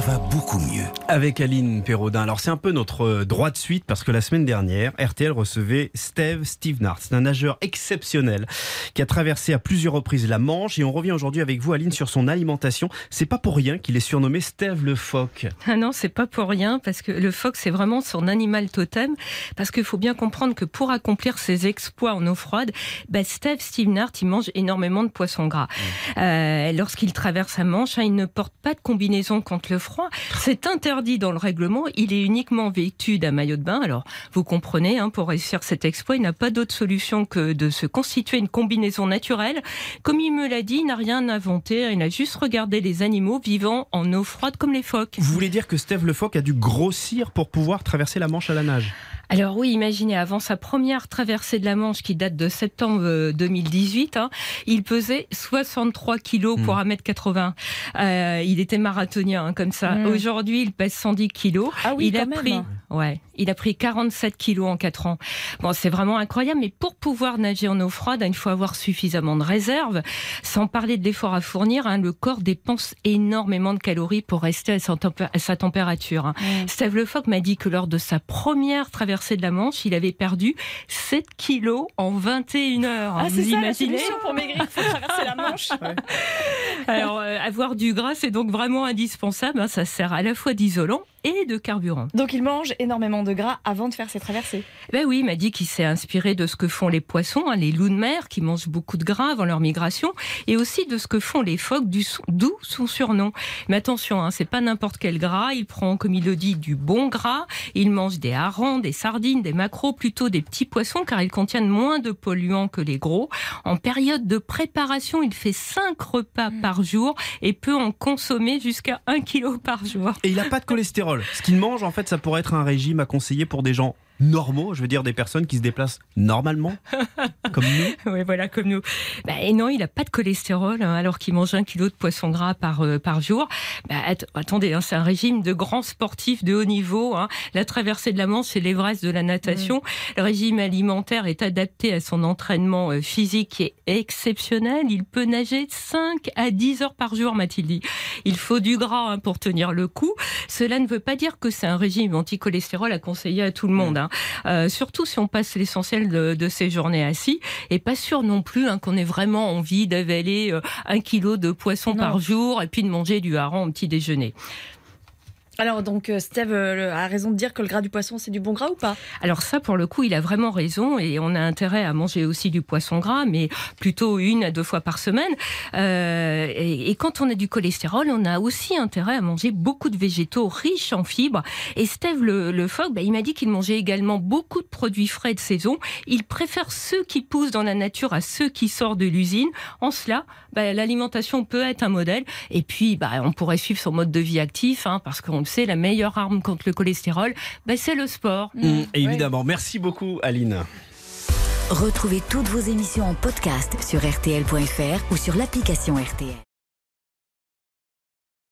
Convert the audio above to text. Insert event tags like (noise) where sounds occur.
Ça va beaucoup mieux. Avec Aline Perraudin. Alors c'est un peu notre euh, droit de suite parce que la semaine dernière, RTL recevait Steve Stevenart. C'est un nageur exceptionnel qui a traversé à plusieurs reprises la Manche et on revient aujourd'hui avec vous Aline sur son alimentation. C'est pas pour rien qu'il est surnommé Steve le phoque. Ah non, c'est pas pour rien parce que le phoque c'est vraiment son animal totem parce qu'il faut bien comprendre que pour accomplir ses exploits en eau froide, bah, Steve Stevenart il mange énormément de poissons gras. Euh, Lorsqu'il traverse la Manche, hein, il ne porte pas de combinaison contre le froid. C'est interdit dans le règlement. Il est uniquement vêtu d'un maillot de bain. Alors, vous comprenez, hein, pour réussir cet exploit, il n'a pas d'autre solution que de se constituer une combinaison naturelle. Comme il me l'a dit, il n'a rien inventé. Il a juste regardé les animaux vivant en eau froide comme les phoques. Vous voulez dire que Steve le phoque a dû grossir pour pouvoir traverser la Manche à la nage? Alors oui, imaginez, avant sa première traversée de la Manche qui date de septembre euh, 2018, hein, il pesait 63 kilos pour 1m80. Euh, il était marathonien hein, comme ça. Mm. Aujourd'hui, il pèse 110 kilos. Ah oui, il a quand même. pris, ouais, il a pris 47 kilos en 4 ans. Bon, c'est vraiment incroyable, mais pour pouvoir nager en eau froide, hein, il faut avoir suffisamment de réserves. Sans parler de l'effort à fournir, hein, le corps dépense énormément de calories pour rester à sa, tempé- à sa température. hein. Steve Le Foc m'a dit que lors de sa première traversée de la Manche, il avait perdu 7 kilos en 21 heures. Ah, Vous c'est ça la solution pour maigrir, il faut traverser la Manche. (laughs) Alors, euh, avoir du gras, c'est donc vraiment indispensable. hein. Ça sert à la fois d'isolant et de carburant. Donc il mange énormément de gras avant de faire ses traversées. Ben oui, il m'a dit qu'il s'est inspiré de ce que font les poissons, hein, les loups de mer qui mangent beaucoup de gras avant leur migration, et aussi de ce que font les phoques, d'où son surnom. Mais attention, hein, c'est pas n'importe quel gras. Il prend, comme il le dit, du bon gras. Il mange des harengs, des sardines, des maquereaux, plutôt des petits poissons, car ils contiennent moins de polluants que les gros. En période de préparation, il fait 5 repas par jour et peut en consommer jusqu'à 1 kg par jour. Et il n'a pas de cholestérol. Ce qu'il mange, en fait, ça pourrait être un régime à conseiller pour des gens normaux, je veux dire des personnes qui se déplacent normalement, (laughs) comme nous. Oui, voilà, comme nous. Bah, et non, il n'a pas de cholestérol, hein, alors qu'il mange un kilo de poisson gras par, euh, par jour. Bah, att- attendez, hein, c'est un régime de grands sportifs de haut niveau. hein. La traversée de la Manche, c'est l'Everest de la natation. Le régime alimentaire est adapté à son entraînement euh, physique qui est exceptionnel. Il peut nager 5 à 10 heures par jour, m'a-t-il dit. Il faut du gras hein, pour tenir le coup. Cela ne veut pas dire que c'est un régime anti-cholestérol à conseiller à tout le monde. hein. Euh, surtout si on passe l'essentiel de, de ses journées assis. Et pas sûr non plus hein, qu'on ait vraiment envie d'avaler euh, un kilo de poisson Non. par jour et puis de manger du hareng au petit déjeuner. Alors donc euh, Steve euh, a raison de dire que le gras du poisson c'est du bon gras ou pas? Alors ça, pour le coup, il a vraiment raison et on a intérêt à manger aussi du poisson gras, mais plutôt une à deux fois par semaine. Euh, et, quand on a du cholestérol, on a aussi intérêt à manger beaucoup de végétaux riches en fibres. Et Steve le, le phoque, bah, il m'a dit qu'il mangeait également beaucoup de produits frais de saison. Il préfère ceux qui poussent dans la nature à ceux qui sortent de l'usine. En cela, bah, l'alimentation peut être un modèle. Et puis, bah, on pourrait suivre son mode de vie actif, hein, parce qu'on sait, la meilleure arme contre le cholestérol, bah, c'est le sport. Mmh, évidemment. Merci beaucoup, Aline. Retrouvez toutes vos émissions en podcast sur RTL.fr ou sur l'application RTL.